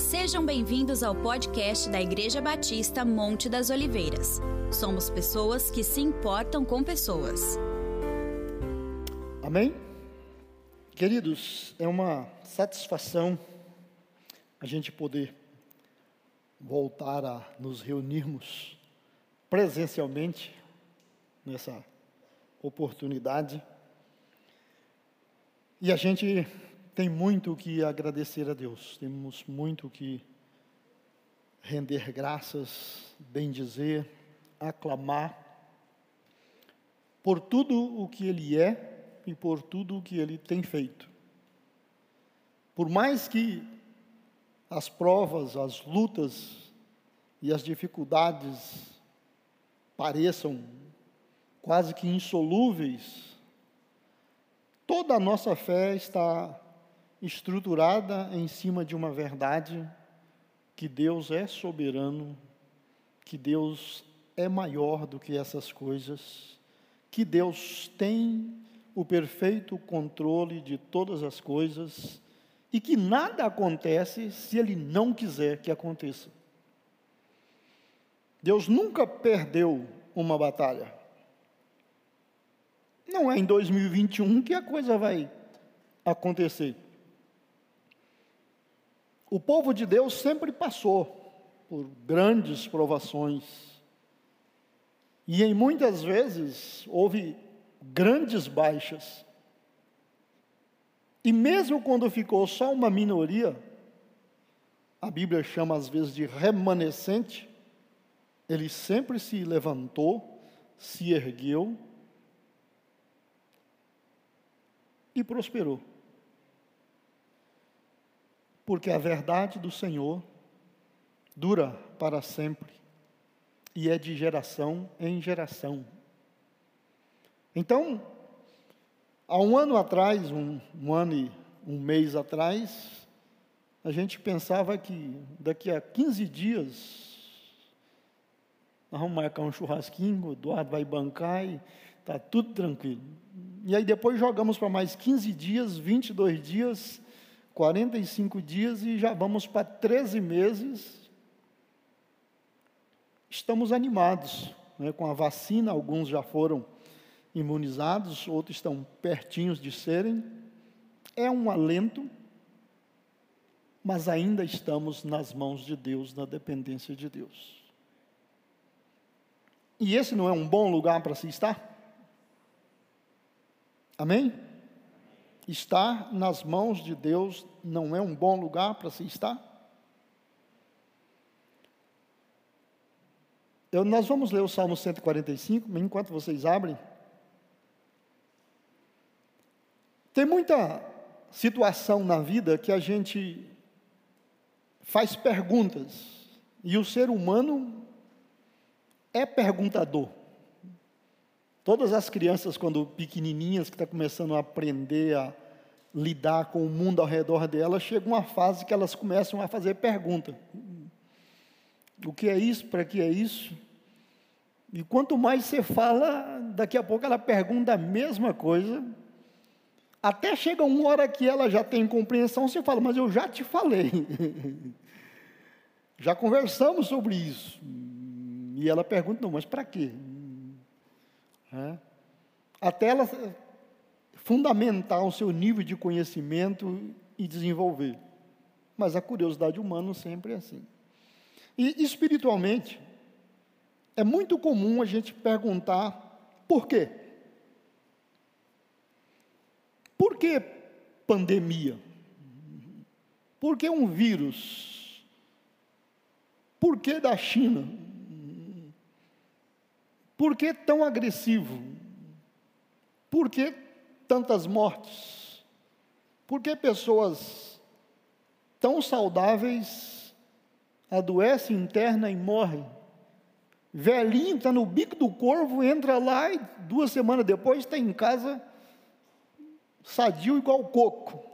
Sejam bem-vindos ao podcast da Igreja Batista Monte das Oliveiras. Somos pessoas que se importam com pessoas. Amém? Queridos, é uma satisfação a gente poder voltar a nos reunirmos presencialmente nessa oportunidade. E a gente tem muito que agradecer a Deus, temos muito que render graças, bendizer, aclamar por tudo o que Ele é e por tudo o que Ele tem feito. Por mais que as provas, as lutas e as dificuldades pareçam quase que insolúveis, toda a nossa fé está estruturada em cima de uma verdade que Deus é soberano, que Deus é maior do que essas coisas, que Deus tem o perfeito controle de todas as coisas e que nada acontece se Ele não quiser que aconteça. Deus nunca perdeu uma batalha. Não é em 2021 que a coisa vai acontecer. O povo de Deus sempre passou por grandes provações. E em muitas vezes houve grandes baixas. E mesmo quando ficou só uma minoria, a Bíblia chama às vezes de remanescente, ele sempre se levantou, se ergueu e prosperou porque a verdade do Senhor dura para sempre e é de geração em geração. Então, há um ano atrás, um, um ano e um mês atrás, a gente pensava que daqui a 15 dias nós vamos marcar um churrasquinho, o Eduardo vai bancar e está tudo tranquilo. E aí depois jogamos para mais 15 dias, 22 dias, 45 dias e já vamos para 13 meses. Estamos animados né, com a vacina, alguns já foram imunizados, outros estão pertinhos de serem. É um alento, mas ainda estamos nas mãos de Deus, na dependência de Deus. E esse não é um bom lugar para se estar? Amém? Estar nas mãos de Deus não é um bom lugar para se estar? Eu, nós vamos ler o Salmo 145, enquanto vocês abrem. Tem muita situação na vida que a gente faz perguntas, e o ser humano é perguntador. Todas as crianças, quando pequenininhas, que estão tá começando a aprender a lidar com o mundo ao redor delas, chega uma fase que elas começam a fazer pergunta. O que é isso? Para que é isso? E quanto mais você fala, daqui a pouco ela pergunta a mesma coisa. Até chega uma hora que ela já tem compreensão, você fala, mas eu já te falei. já conversamos sobre isso. E ela pergunta, não, mas para quê? É. Até ela fundamentar o seu nível de conhecimento e desenvolver. Mas a curiosidade humana sempre é assim. E espiritualmente, é muito comum a gente perguntar por quê? Por que pandemia? Por que um vírus? Por que da China? Por que tão agressivo? Por que tantas mortes? Por que pessoas tão saudáveis adoecem interna e morrem? Velhinho está no bico do corvo, entra lá e duas semanas depois está em casa sadio igual coco.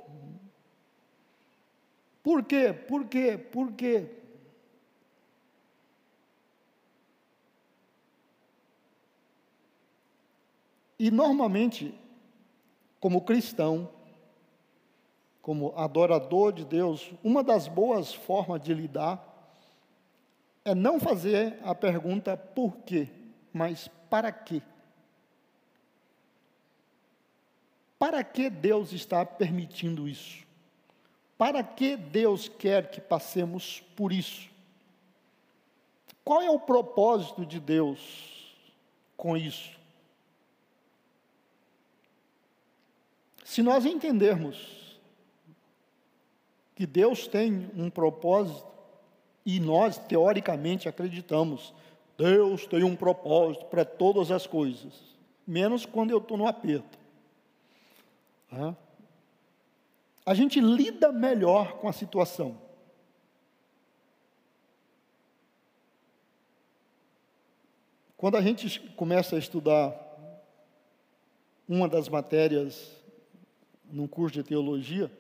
Por quê? Por quê? Por quê? E normalmente como cristão, como adorador de Deus, uma das boas formas de lidar é não fazer a pergunta por quê, mas para quê? Para que Deus está permitindo isso? Para que Deus quer que passemos por isso? Qual é o propósito de Deus com isso? Se nós entendermos que Deus tem um propósito, e nós teoricamente acreditamos, Deus tem um propósito para todas as coisas, menos quando eu estou no aperto. A gente lida melhor com a situação. Quando a gente começa a estudar uma das matérias num curso de teologia,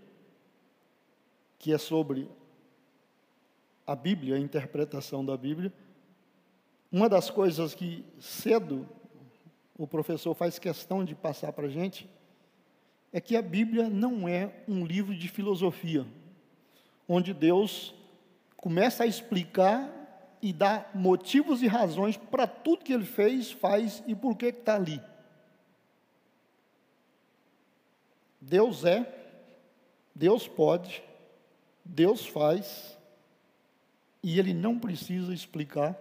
que é sobre a Bíblia, a interpretação da Bíblia, uma das coisas que cedo o professor faz questão de passar para a gente é que a Bíblia não é um livro de filosofia, onde Deus começa a explicar e dá motivos e razões para tudo que ele fez, faz e por que está ali. Deus é, Deus pode, Deus faz, e Ele não precisa explicar.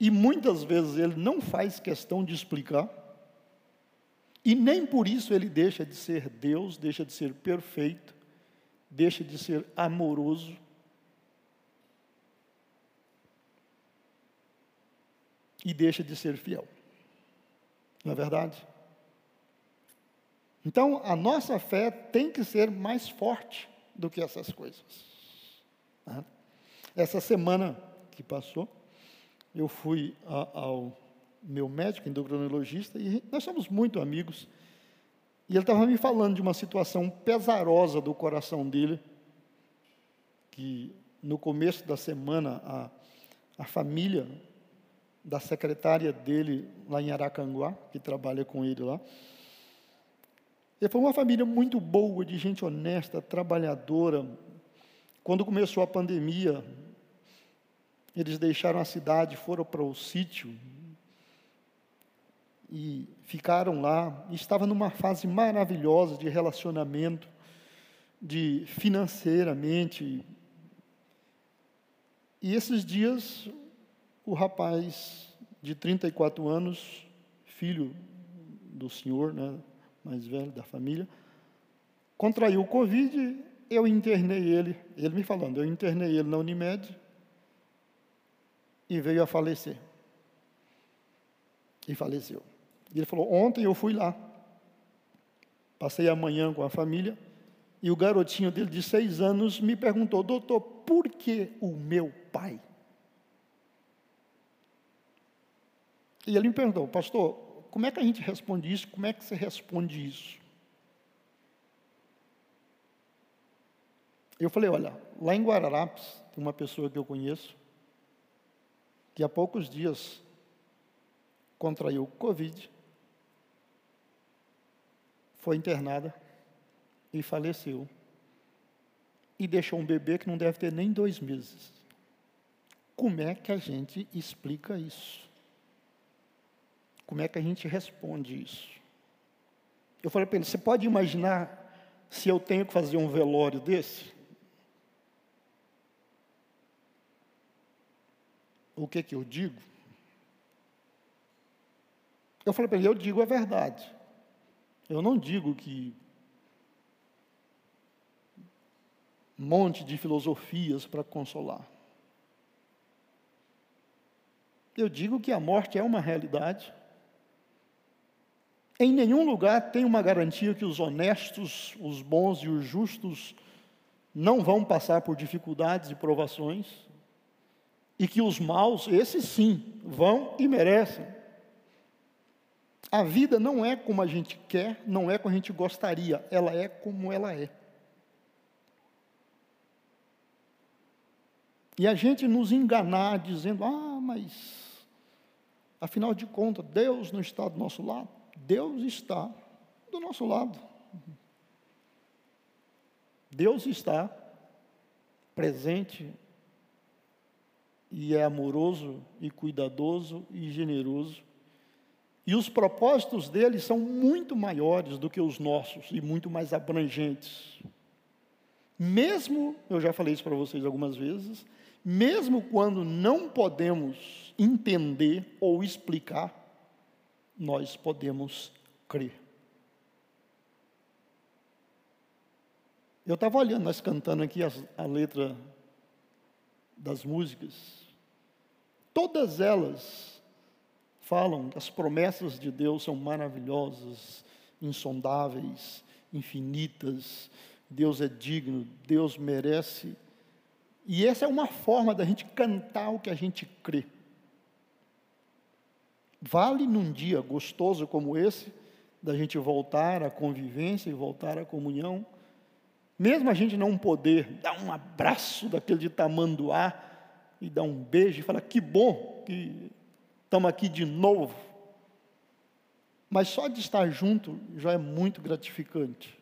E muitas vezes Ele não faz questão de explicar, e nem por isso Ele deixa de ser Deus, deixa de ser perfeito, deixa de ser amoroso, e deixa de ser fiel. Não é verdade? Então, a nossa fé tem que ser mais forte do que essas coisas. Né? Essa semana que passou, eu fui ao meu médico endocrinologista e nós somos muito amigos. E ele estava me falando de uma situação pesarosa do coração dele, que no começo da semana a, a família da secretária dele lá em Aracanguá, que trabalha com ele lá. Ele foi uma família muito boa, de gente honesta, trabalhadora. Quando começou a pandemia, eles deixaram a cidade, foram para o sítio e ficaram lá. Estava numa fase maravilhosa de relacionamento, de financeiramente. E esses dias o rapaz de 34 anos, filho do senhor, né, mais velho da família, contraiu o Covid, eu internei ele, ele me falando, eu internei ele na Unimed e veio a falecer. E faleceu. E ele falou: Ontem eu fui lá, passei a manhã com a família, e o garotinho dele de seis anos me perguntou: Doutor, por que o meu pai? E ele me perguntou, pastor, como é que a gente responde isso? Como é que você responde isso? Eu falei, olha, lá em Guararapes, tem uma pessoa que eu conheço, que há poucos dias contraiu Covid, foi internada e faleceu. E deixou um bebê que não deve ter nem dois meses. Como é que a gente explica isso? Como é que a gente responde isso? Eu falei para ele: você pode imaginar se eu tenho que fazer um velório desse? O que que eu digo? Eu falei para ele: eu digo a verdade. Eu não digo que um monte de filosofias para consolar. Eu digo que a morte é uma realidade. Em nenhum lugar tem uma garantia que os honestos, os bons e os justos não vão passar por dificuldades e provações, e que os maus, esses sim, vão e merecem. A vida não é como a gente quer, não é como a gente gostaria, ela é como ela é. E a gente nos enganar dizendo, ah, mas afinal de contas, Deus não está do nosso lado. Deus está do nosso lado. Deus está presente e é amoroso e cuidadoso e generoso. E os propósitos dele são muito maiores do que os nossos e muito mais abrangentes. Mesmo, eu já falei isso para vocês algumas vezes, mesmo quando não podemos entender ou explicar, nós podemos crer. Eu estava olhando, nós cantando aqui a, a letra das músicas, todas elas falam que as promessas de Deus são maravilhosas, insondáveis, infinitas, Deus é digno, Deus merece. E essa é uma forma da gente cantar o que a gente crê. Vale num dia gostoso como esse, da gente voltar à convivência e voltar à comunhão, mesmo a gente não poder dar um abraço daquele de tamanduá e dar um beijo e falar que bom que estamos aqui de novo. Mas só de estar junto já é muito gratificante.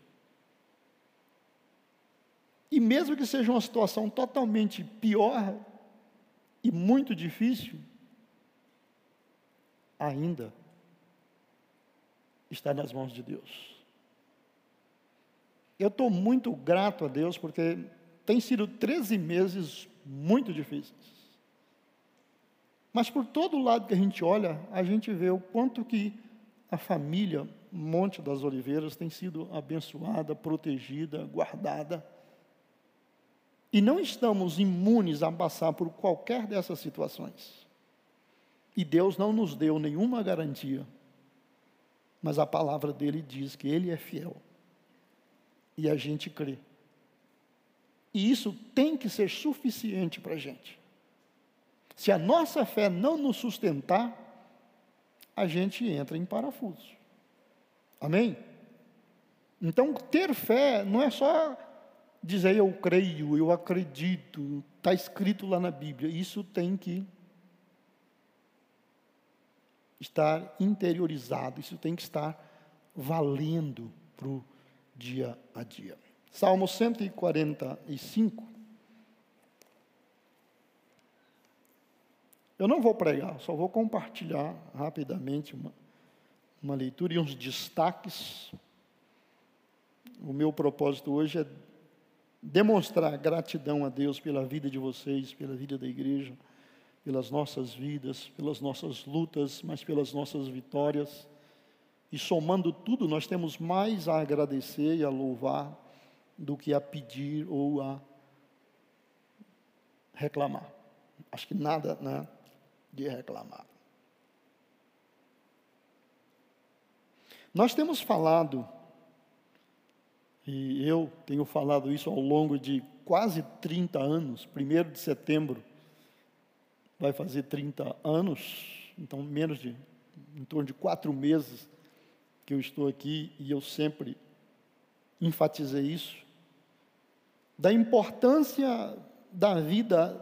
E mesmo que seja uma situação totalmente pior e muito difícil, ainda está nas mãos de Deus. Eu estou muito grato a Deus porque tem sido 13 meses muito difíceis. Mas por todo lado que a gente olha, a gente vê o quanto que a família Monte das Oliveiras tem sido abençoada, protegida, guardada. E não estamos imunes a passar por qualquer dessas situações. E Deus não nos deu nenhuma garantia, mas a palavra dele diz que ele é fiel e a gente crê. E isso tem que ser suficiente para a gente. Se a nossa fé não nos sustentar, a gente entra em parafuso. Amém? Então, ter fé não é só dizer eu creio, eu acredito, está escrito lá na Bíblia. Isso tem que estar interiorizado, isso tem que estar valendo para o dia a dia. Salmo 145. Eu não vou pregar, só vou compartilhar rapidamente uma, uma leitura e uns destaques. O meu propósito hoje é demonstrar gratidão a Deus pela vida de vocês, pela vida da igreja, pelas nossas vidas, pelas nossas lutas, mas pelas nossas vitórias. E somando tudo, nós temos mais a agradecer e a louvar do que a pedir ou a reclamar. Acho que nada né, de reclamar. Nós temos falado, e eu tenho falado isso ao longo de quase 30 anos, 1 de setembro vai fazer 30 anos, então menos de, em torno de quatro meses, que eu estou aqui e eu sempre enfatizei isso, da importância da vida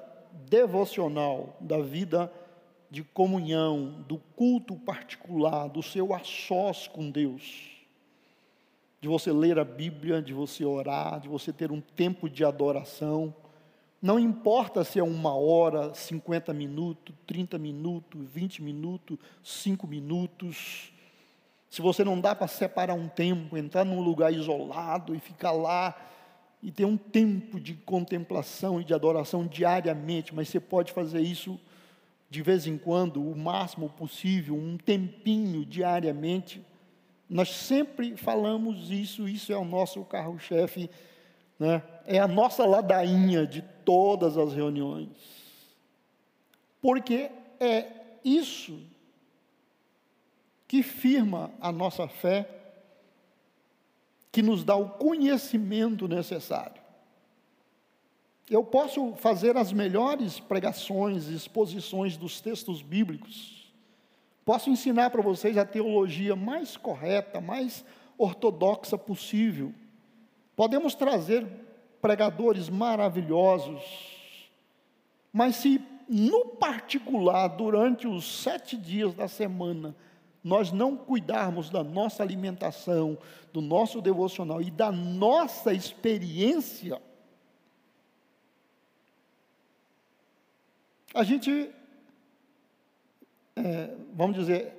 devocional, da vida de comunhão, do culto particular, do seu a sós com Deus. De você ler a Bíblia, de você orar, de você ter um tempo de adoração. Não importa se é uma hora, 50 minutos, 30 minutos, 20 minutos, 5 minutos se você não dá para separar um tempo, entrar num lugar isolado e ficar lá e ter um tempo de contemplação e de adoração diariamente, mas você pode fazer isso de vez em quando, o máximo possível, um tempinho diariamente. Nós sempre falamos isso, isso é o nosso carro-chefe, né? é a nossa ladainha de todas as reuniões. Porque é isso que firma a nossa fé, que nos dá o conhecimento necessário. Eu posso fazer as melhores pregações, exposições dos textos bíblicos, posso ensinar para vocês a teologia mais correta, mais ortodoxa possível, podemos trazer pregadores maravilhosos, mas se no particular, durante os sete dias da semana, nós não cuidarmos da nossa alimentação, do nosso devocional e da nossa experiência, a gente, é, vamos dizer,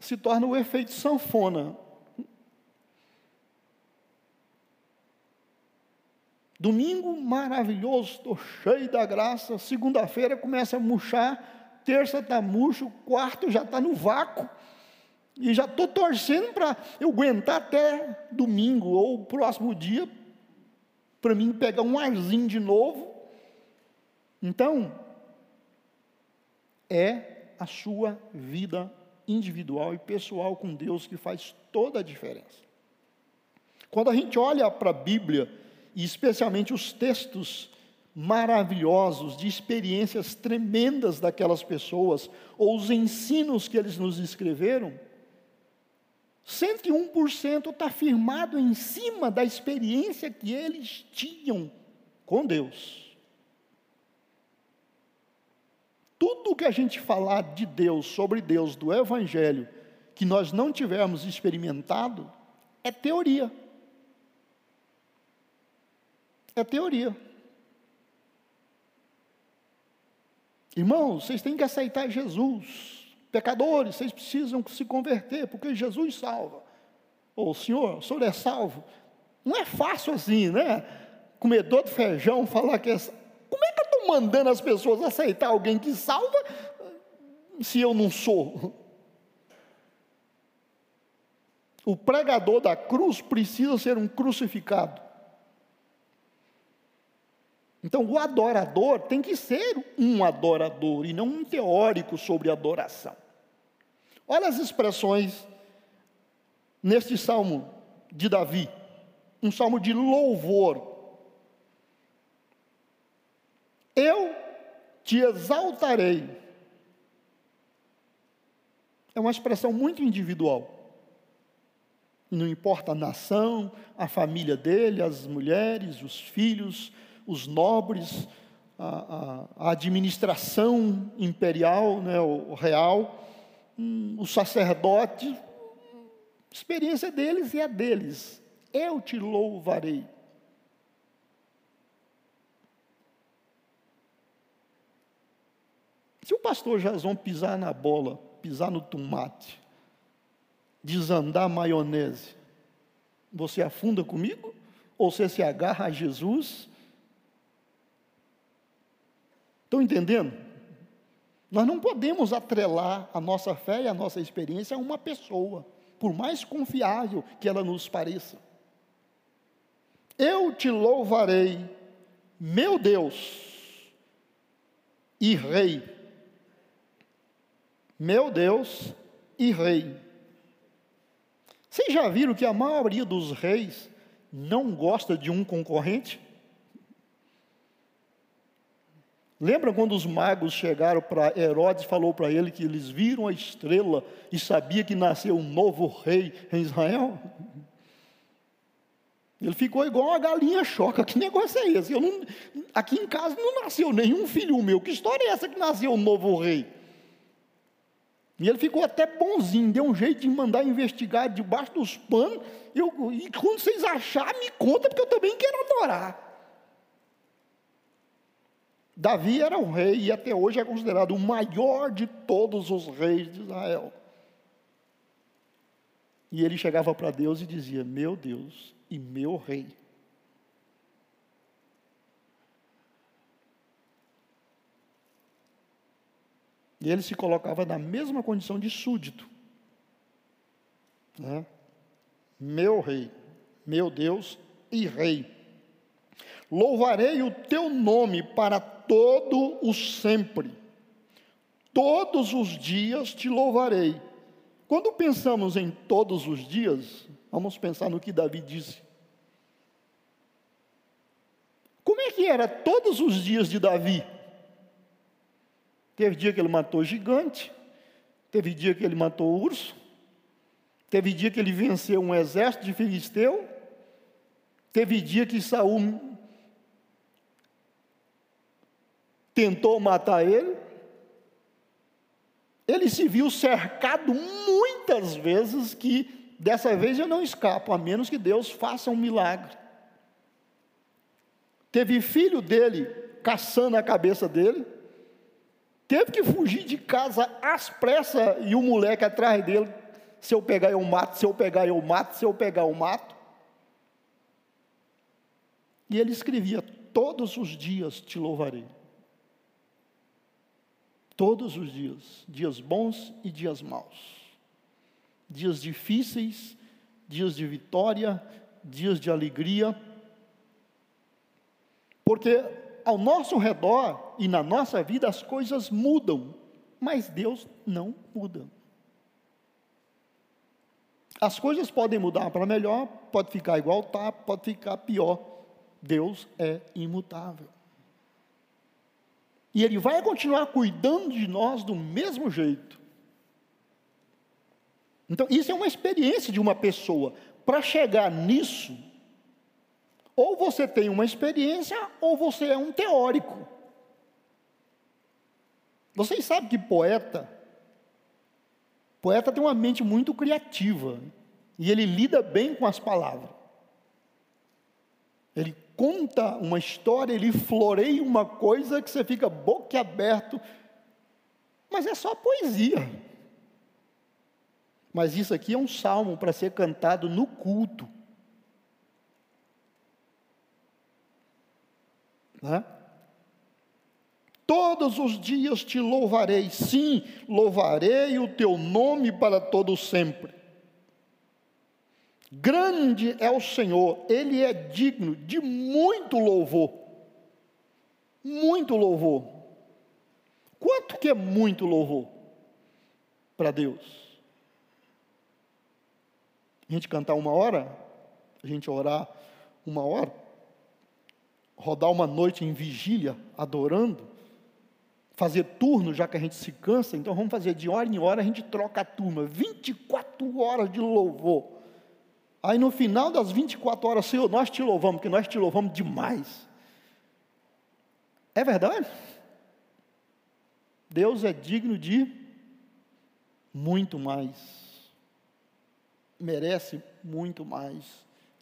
se torna o efeito sanfona. Domingo maravilhoso, estou cheio da graça. Segunda-feira começa a murchar, terça está murcho, quarto já está no vácuo. E já estou torcendo para eu aguentar até domingo ou próximo dia, para mim pegar um arzinho de novo. Então, é a sua vida individual e pessoal com Deus que faz toda a diferença. Quando a gente olha para a Bíblia, e especialmente os textos maravilhosos de experiências tremendas daquelas pessoas, ou os ensinos que eles nos escreveram, 101% está firmado em cima da experiência que eles tinham com Deus. Tudo que a gente falar de Deus, sobre Deus, do Evangelho, que nós não tivermos experimentado, é teoria. É teoria. Irmãos, vocês têm que aceitar Jesus. Pecadores, vocês precisam se converter, porque Jesus salva. Ô, oh, senhor, o senhor é salvo. Não é fácil assim, né? Comedor de feijão falar que é. Como é que eu estou mandando as pessoas aceitar alguém que salva se eu não sou? O pregador da cruz precisa ser um crucificado. Então, o adorador tem que ser um adorador e não um teórico sobre adoração. Olha as expressões neste salmo de Davi, um salmo de louvor. Eu te exaltarei. É uma expressão muito individual. Não importa a nação, a família dele, as mulheres, os filhos, os nobres, a, a, a administração imperial, né, o, real, hum, os sacerdotes, a experiência deles e a deles. Eu te louvarei. Se o pastor Jason pisar na bola, pisar no tomate, desandar a maionese, você afunda comigo? Ou você se agarra a Jesus Estão entendendo? Nós não podemos atrelar a nossa fé e a nossa experiência a uma pessoa, por mais confiável que ela nos pareça. Eu te louvarei, meu Deus e Rei. Meu Deus e Rei. Vocês já viram que a maioria dos reis não gosta de um concorrente? Lembra quando os magos chegaram para Herodes e falou para ele que eles viram a estrela e sabia que nasceu um novo rei em Israel? Ele ficou igual uma galinha choca. Que negócio é esse? Eu não, aqui em casa não nasceu nenhum filho meu. Que história é essa que nasceu um novo rei? E ele ficou até bonzinho, deu um jeito de mandar investigar debaixo dos panos. Eu, e quando vocês acharem, me conta, porque eu também quero adorar. Davi era o rei e até hoje é considerado o maior de todos os reis de Israel. E ele chegava para Deus e dizia: Meu Deus e meu rei. E ele se colocava na mesma condição de súdito. Né? Meu rei, meu Deus e rei. Louvarei o teu nome para todo o sempre. Todos os dias te louvarei. Quando pensamos em todos os dias, vamos pensar no que Davi disse. Como é que era todos os dias de Davi? Teve dia que ele matou gigante, teve dia que ele matou urso, teve dia que ele venceu um exército de filisteu, teve dia que Saul tentou matar ele. ele se viu cercado muitas vezes que dessa vez eu não escapo, a menos que Deus faça um milagre. Teve filho dele caçando a cabeça dele, teve que fugir de casa às pressas e o moleque atrás dele, se eu pegar eu mato, se eu pegar eu mato, se eu pegar eu mato. E ele escrevia: Todos os dias te louvarei. Todos os dias, dias bons e dias maus, dias difíceis, dias de vitória, dias de alegria, porque ao nosso redor e na nossa vida as coisas mudam, mas Deus não muda. As coisas podem mudar para melhor, pode ficar igual tá, pode ficar pior. Deus é imutável. E Ele vai continuar cuidando de nós do mesmo jeito. Então, isso é uma experiência de uma pessoa. Para chegar nisso, ou você tem uma experiência, ou você é um teórico. Vocês sabem que poeta, poeta tem uma mente muito criativa, e ele lida bem com as palavras. Ele conta uma história, ele floreia uma coisa que você fica boquiaberto, mas é só poesia. Mas isso aqui é um salmo para ser cantado no culto. Né? Todos os dias te louvarei, sim, louvarei o teu nome para todo sempre. Grande é o Senhor, Ele é digno de muito louvor. Muito louvor. Quanto que é muito louvor para Deus? A gente cantar uma hora, a gente orar uma hora, rodar uma noite em vigília, adorando, fazer turno, já que a gente se cansa, então vamos fazer de hora em hora, a gente troca a turma, 24 horas de louvor. Aí no final das 24 horas, Senhor, nós te louvamos, porque nós te louvamos demais. É verdade? Deus é digno de muito mais. Merece muito mais.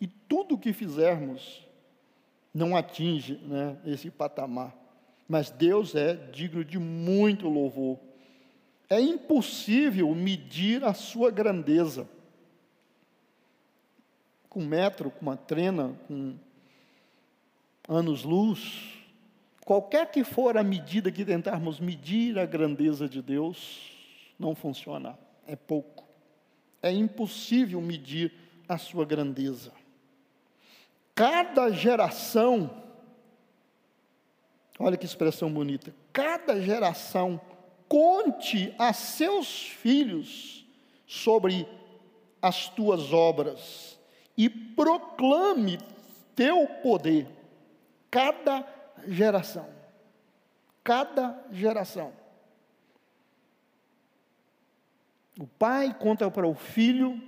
E tudo que fizermos não atinge né, esse patamar. Mas Deus é digno de muito louvor. É impossível medir a sua grandeza com metro, com uma trena, com anos-luz, qualquer que for a medida que tentarmos medir a grandeza de Deus, não funciona, é pouco. É impossível medir a sua grandeza. Cada geração, olha que expressão bonita, cada geração conte a seus filhos sobre as tuas obras e proclame teu poder, cada geração. Cada geração. O pai conta para o filho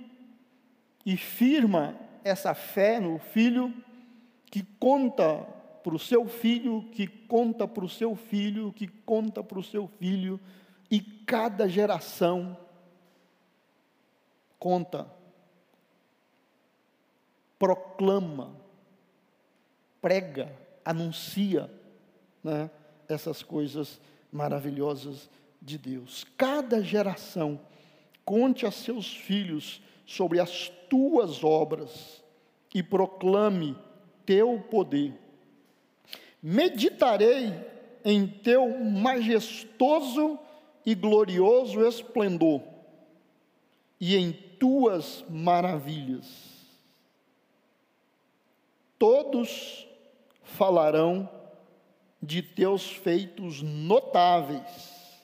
e firma essa fé no filho, que conta para o seu filho, que conta para o seu filho, que conta para o seu filho, e cada geração conta proclama, prega, anuncia né, essas coisas maravilhosas de Deus. Cada geração conte a seus filhos sobre as tuas obras e proclame teu poder. Meditarei em teu majestoso e glorioso esplendor e em tuas maravilhas todos falarão de teus feitos notáveis,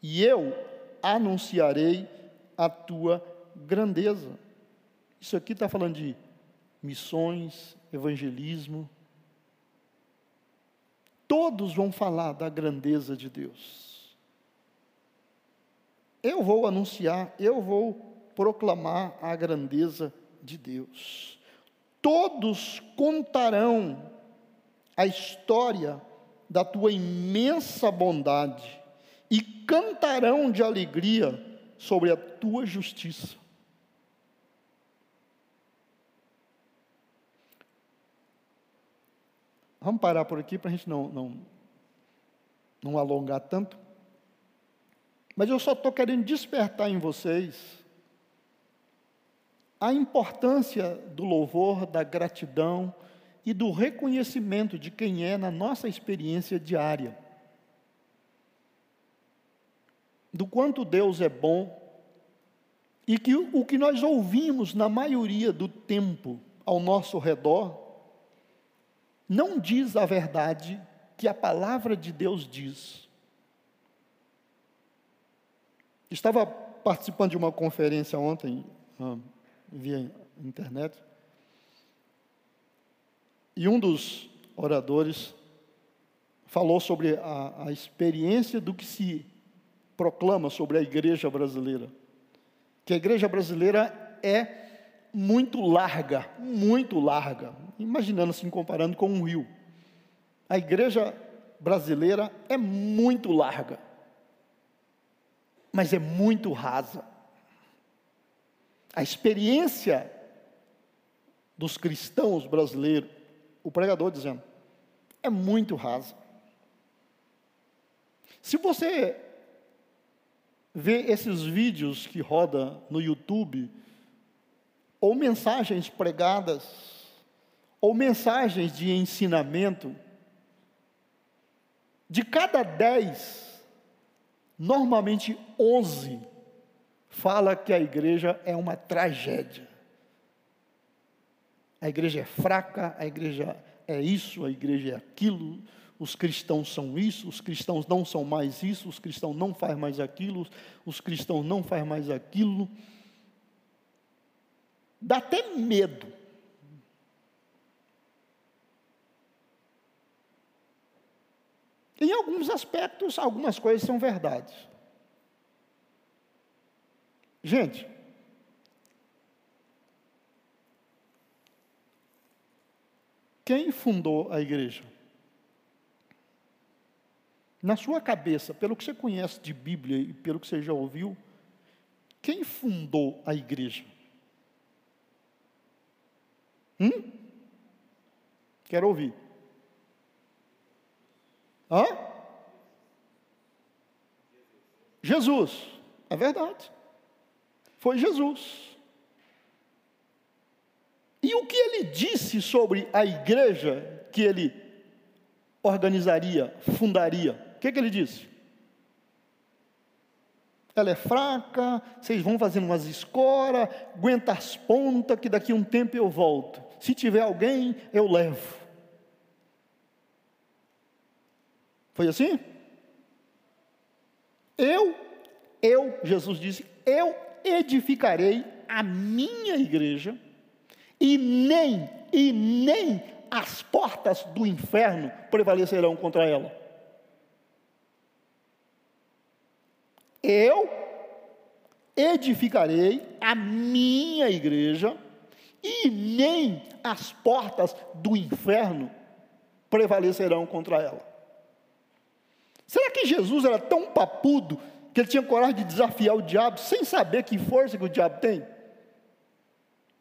e eu anunciarei a tua grandeza. Isso aqui está falando de missões, evangelismo. Todos vão falar da grandeza de Deus. Eu vou anunciar, eu vou proclamar a grandeza de Deus todos contarão a história da tua imensa bondade e cantarão de alegria sobre a tua justiça. Vamos parar por aqui para a gente não, não, não alongar tanto. Mas eu só estou querendo despertar em vocês a importância do louvor, da gratidão e do reconhecimento de quem é na nossa experiência diária. Do quanto Deus é bom e que o que nós ouvimos na maioria do tempo ao nosso redor não diz a verdade que a palavra de Deus diz. Estava participando de uma conferência ontem, ah, via internet, e um dos oradores falou sobre a, a experiência do que se proclama sobre a igreja brasileira. Que a igreja brasileira é muito larga, muito larga, imaginando assim, comparando com um rio. A igreja brasileira é muito larga mas é muito rasa. A experiência dos cristãos brasileiros, o pregador dizendo, é muito rasa. Se você vê esses vídeos que roda no YouTube, ou mensagens pregadas, ou mensagens de ensinamento, de cada dez Normalmente 11 fala que a igreja é uma tragédia. A igreja é fraca, a igreja é isso, a igreja é aquilo, os cristãos são isso, os cristãos não são mais isso, os cristãos não fazem mais aquilo, os cristãos não fazem mais aquilo. Dá até medo. Em alguns aspectos, algumas coisas são verdades. Gente, quem fundou a igreja? Na sua cabeça, pelo que você conhece de Bíblia e pelo que você já ouviu, quem fundou a igreja? Hum? Quero ouvir. Hã? Jesus. É verdade. Foi Jesus. E o que ele disse sobre a igreja que ele organizaria, fundaria? O que, que ele disse? Ela é fraca, vocês vão fazendo umas escoras, aguenta as pontas, que daqui a um tempo eu volto. Se tiver alguém, eu levo. Foi assim? Eu, eu, Jesus disse, eu edificarei a minha igreja e nem, e nem as portas do inferno prevalecerão contra ela. Eu edificarei a minha igreja e nem as portas do inferno prevalecerão contra ela. Será que Jesus era tão papudo que ele tinha coragem de desafiar o diabo sem saber que força que o diabo tem?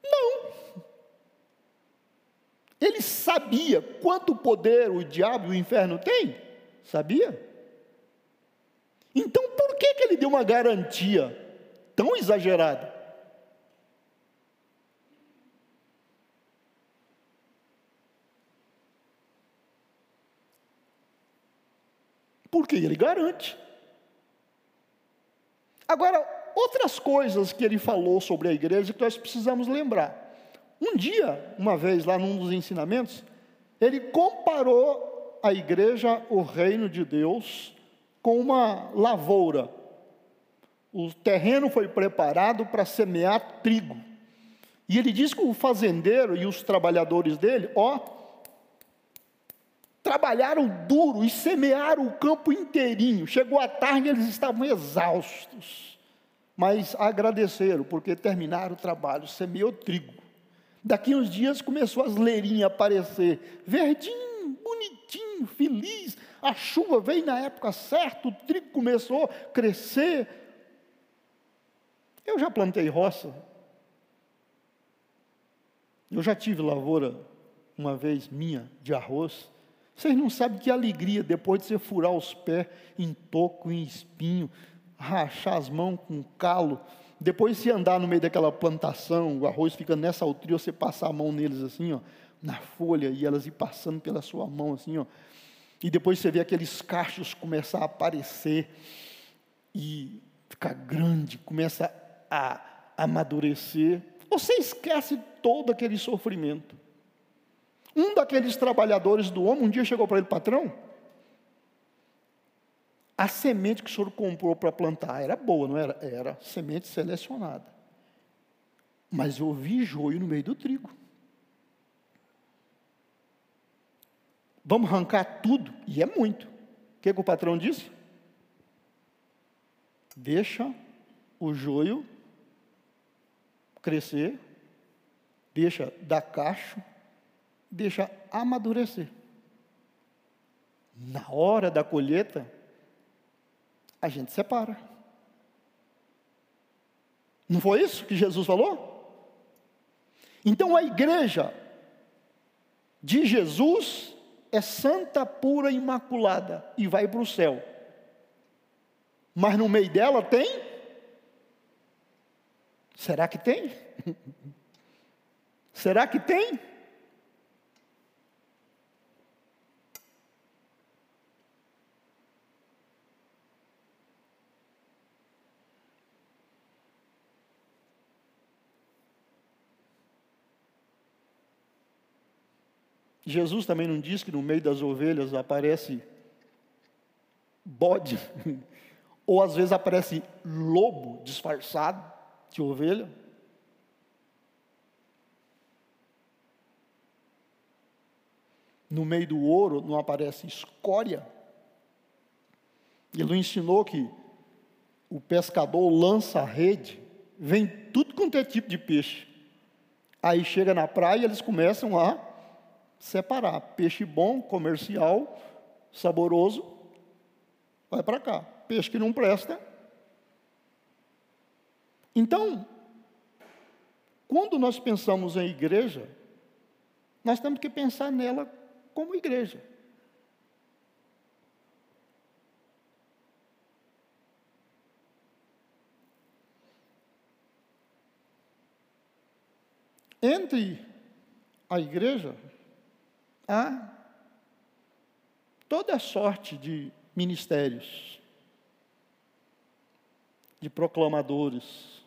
Não. Ele sabia quanto poder o diabo e o inferno têm? Sabia? Então por que, que ele deu uma garantia tão exagerada? Porque ele garante. Agora, outras coisas que ele falou sobre a igreja que nós precisamos lembrar. Um dia, uma vez lá num dos ensinamentos, ele comparou a igreja, o reino de Deus, com uma lavoura. O terreno foi preparado para semear trigo. E ele diz que o fazendeiro e os trabalhadores dele, ó, trabalharam duro e semearam o campo inteirinho. Chegou a tarde, eles estavam exaustos, mas agradeceram, porque terminaram o trabalho, semeou trigo. Daqui uns dias começou as leirinhas a aparecer, verdinha, bem bonitinho, feliz. A chuva veio na época certa, o trigo começou a crescer. Eu já plantei roça. Eu já tive lavoura uma vez minha de arroz. Vocês não sabem que alegria depois de você furar os pés em toco, em espinho, rachar as mãos com calo. Depois de andar no meio daquela plantação, o arroz fica nessa altura, você passar a mão neles assim, ó, na folha, e elas ir passando pela sua mão assim, ó. E depois você vê aqueles cachos começar a aparecer e ficar grande, começa a amadurecer. Você esquece todo aquele sofrimento. Um daqueles trabalhadores do homem um dia chegou para ele, patrão, a semente que o senhor comprou para plantar era boa, não era? Era semente selecionada. Mas eu vi joio no meio do trigo. Vamos arrancar tudo, e é muito. O que, que o patrão disse? Deixa o joio crescer, deixa dar cacho, deixa amadurecer. Na hora da colheita, a gente separa. Não foi isso que Jesus falou? Então a igreja de Jesus é santa, pura, imaculada e vai para o céu. Mas no meio dela tem? Será que tem? Será que tem? Jesus também não diz que no meio das ovelhas aparece bode, ou às vezes aparece lobo disfarçado de ovelha. No meio do ouro não aparece escória. Ele não ensinou que o pescador lança a rede, vem tudo quanto é tipo de peixe. Aí chega na praia, eles começam a separar. Peixe bom, comercial, saboroso, vai para cá. Peixe que não presta. Então, quando nós pensamos em igreja, nós temos que pensar nela como igreja. Entre a igreja há toda sorte de ministérios, de proclamadores,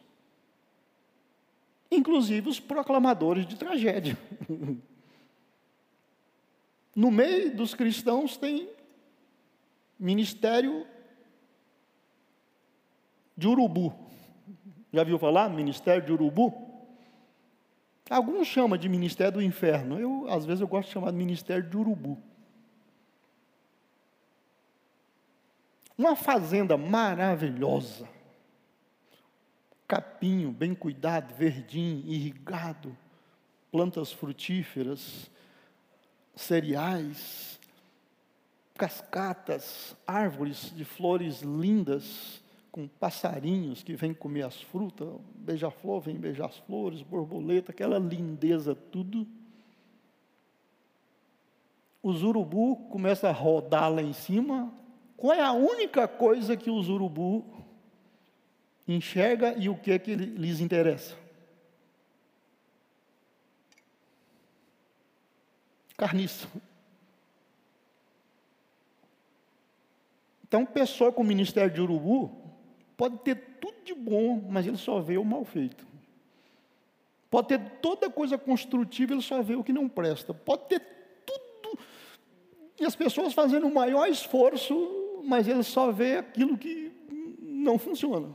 inclusive os proclamadores de tragédia. No meio dos cristãos tem ministério de urubu. Já viu falar? Ministério de urubu? Alguns chamam de ministério do inferno. Eu, às vezes, eu gosto de chamar de ministério de urubu. Uma fazenda maravilhosa. Capinho, bem cuidado, verdinho, irrigado, plantas frutíferas, cereais, cascatas, árvores de flores lindas, com passarinhos que vêm comer as frutas, beija-flor vem beijar as flores, borboleta, aquela lindeza tudo. Os urubu começam a rodar lá em cima. Qual é a única coisa que os urubu enxerga e o que é que lhes interessa? Carniça. Então, pessoa com o ministério de urubu Pode ter tudo de bom, mas ele só vê o mal feito. Pode ter toda coisa construtiva, ele só vê o que não presta. Pode ter tudo, e as pessoas fazendo o maior esforço, mas ele só vê aquilo que não funciona.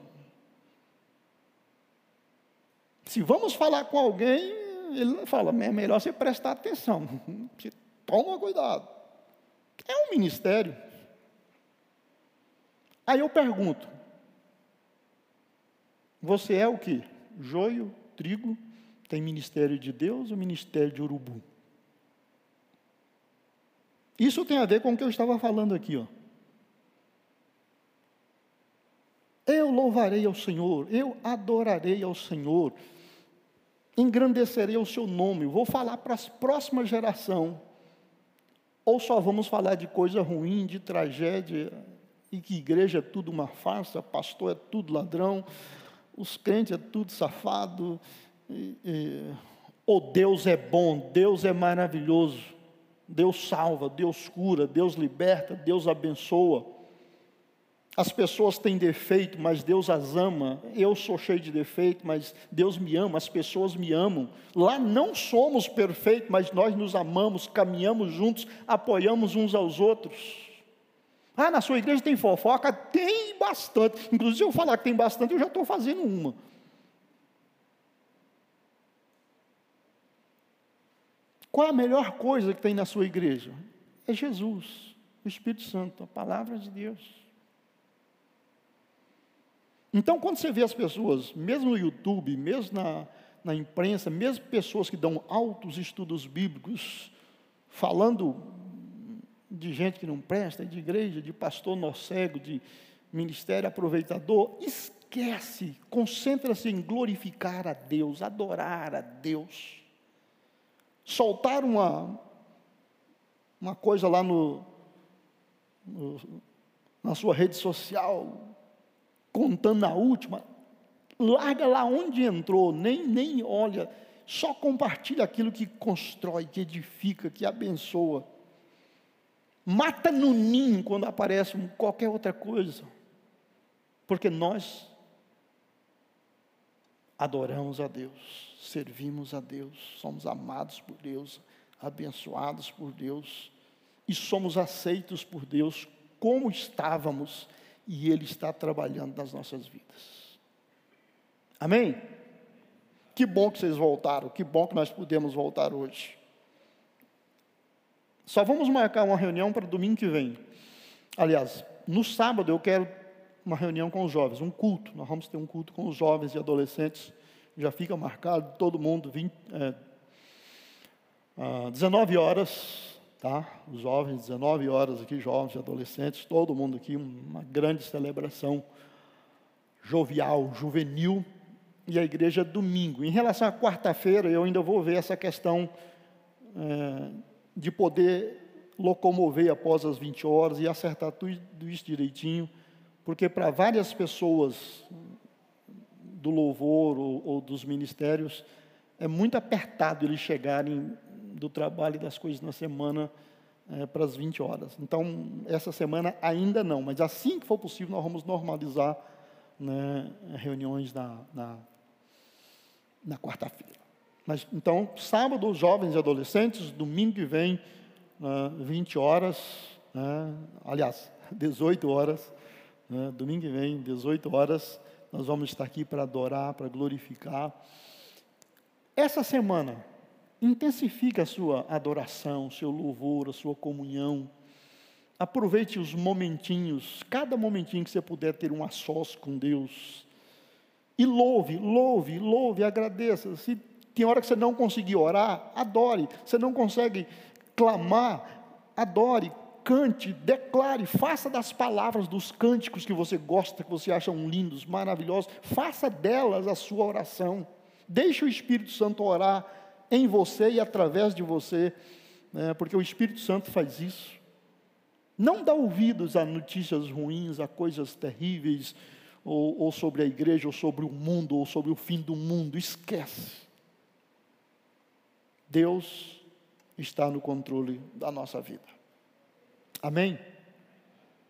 Se vamos falar com alguém, ele fala, é melhor você prestar atenção. Você toma cuidado. É um ministério. Aí eu pergunto, você é o que? Joio, trigo, tem ministério de Deus ou ministério de urubu? Isso tem a ver com o que eu estava falando aqui, ó. Eu louvarei ao Senhor, eu adorarei ao Senhor, engrandecerei o seu nome, vou falar para a próxima geração. Ou só vamos falar de coisa ruim, de tragédia, e que igreja é tudo uma farsa, pastor é tudo ladrão, os crentes é tudo safado, e, e, ou Deus é bom, Deus é maravilhoso, Deus salva, Deus cura, Deus liberta, Deus abençoa. As pessoas têm defeito, mas Deus as ama. Eu sou cheio de defeito, mas Deus me ama, as pessoas me amam. Lá não somos perfeitos, mas nós nos amamos, caminhamos juntos, apoiamos uns aos outros. Ah, na sua igreja tem fofoca? Tem bastante. Inclusive, eu falar que tem bastante, eu já estou fazendo uma. Qual a melhor coisa que tem na sua igreja? É Jesus, o Espírito Santo, a palavra de Deus. Então, quando você vê as pessoas, mesmo no YouTube, mesmo na, na imprensa, mesmo pessoas que dão altos estudos bíblicos, falando de gente que não presta, de igreja, de pastor cego, de ministério aproveitador, esquece, concentra-se em glorificar a Deus, adorar a Deus. Soltar uma, uma coisa lá no, no na sua rede social, contando a última, larga lá onde entrou, nem, nem olha, só compartilha aquilo que constrói, que edifica, que abençoa. Mata no ninho quando aparece qualquer outra coisa, porque nós adoramos a Deus, servimos a Deus, somos amados por Deus, abençoados por Deus e somos aceitos por Deus como estávamos e Ele está trabalhando nas nossas vidas. Amém? Que bom que vocês voltaram, que bom que nós pudemos voltar hoje. Só vamos marcar uma reunião para domingo que vem. Aliás, no sábado eu quero uma reunião com os jovens, um culto. Nós vamos ter um culto com os jovens e adolescentes. Já fica marcado, todo mundo, 20, é, ah, 19 horas, tá? Os jovens, 19 horas aqui, jovens e adolescentes, todo mundo aqui, uma grande celebração jovial, juvenil, e a igreja domingo. Em relação à quarta-feira, eu ainda vou ver essa questão é, de poder locomover após as 20 horas e acertar tudo isso direitinho, porque para várias pessoas do louvor ou, ou dos ministérios, é muito apertado eles chegarem do trabalho e das coisas na semana é, para as 20 horas. Então, essa semana ainda não, mas assim que for possível, nós vamos normalizar né, reuniões na, na, na quarta-feira. Mas, então, sábado, jovens e adolescentes, domingo que vem, né, 20 horas, né, aliás, 18 horas, né, domingo que vem, 18 horas, nós vamos estar aqui para adorar, para glorificar. Essa semana, Intensifique a sua adoração, o seu louvor, a sua comunhão. Aproveite os momentinhos, cada momentinho que você puder ter um a sós com Deus. E louve, louve, louve, agradeça. Se tem hora que você não conseguir orar, adore. Você não consegue clamar, adore, cante, declare, faça das palavras dos cânticos que você gosta, que você acha lindos, maravilhosos, faça delas a sua oração. Deixe o Espírito Santo orar em você e através de você, né, porque o Espírito Santo faz isso. Não dá ouvidos a notícias ruins, a coisas terríveis, ou, ou sobre a igreja, ou sobre o mundo, ou sobre o fim do mundo. Esquece. Deus está no controle da nossa vida. Amém?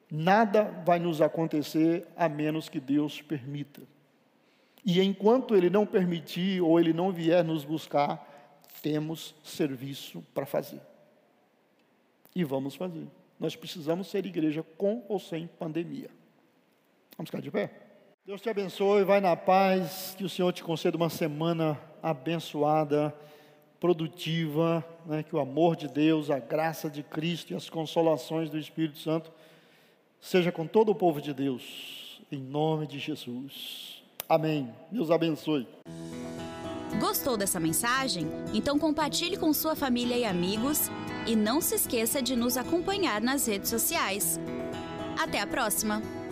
Nada vai nos acontecer a menos que Deus permita. E enquanto Ele não permitir ou Ele não vier nos buscar, temos serviço para fazer. E vamos fazer. Nós precisamos ser igreja com ou sem pandemia. Vamos ficar de pé? Deus te abençoe, vai na paz, que o Senhor te conceda uma semana abençoada, produtiva, né? que o amor de Deus, a graça de Cristo e as consolações do Espírito Santo seja com todo o povo de Deus, em nome de Jesus. Amém. Deus abençoe. Gostou dessa mensagem? Então compartilhe com sua família e amigos e não se esqueça de nos acompanhar nas redes sociais. Até a próxima!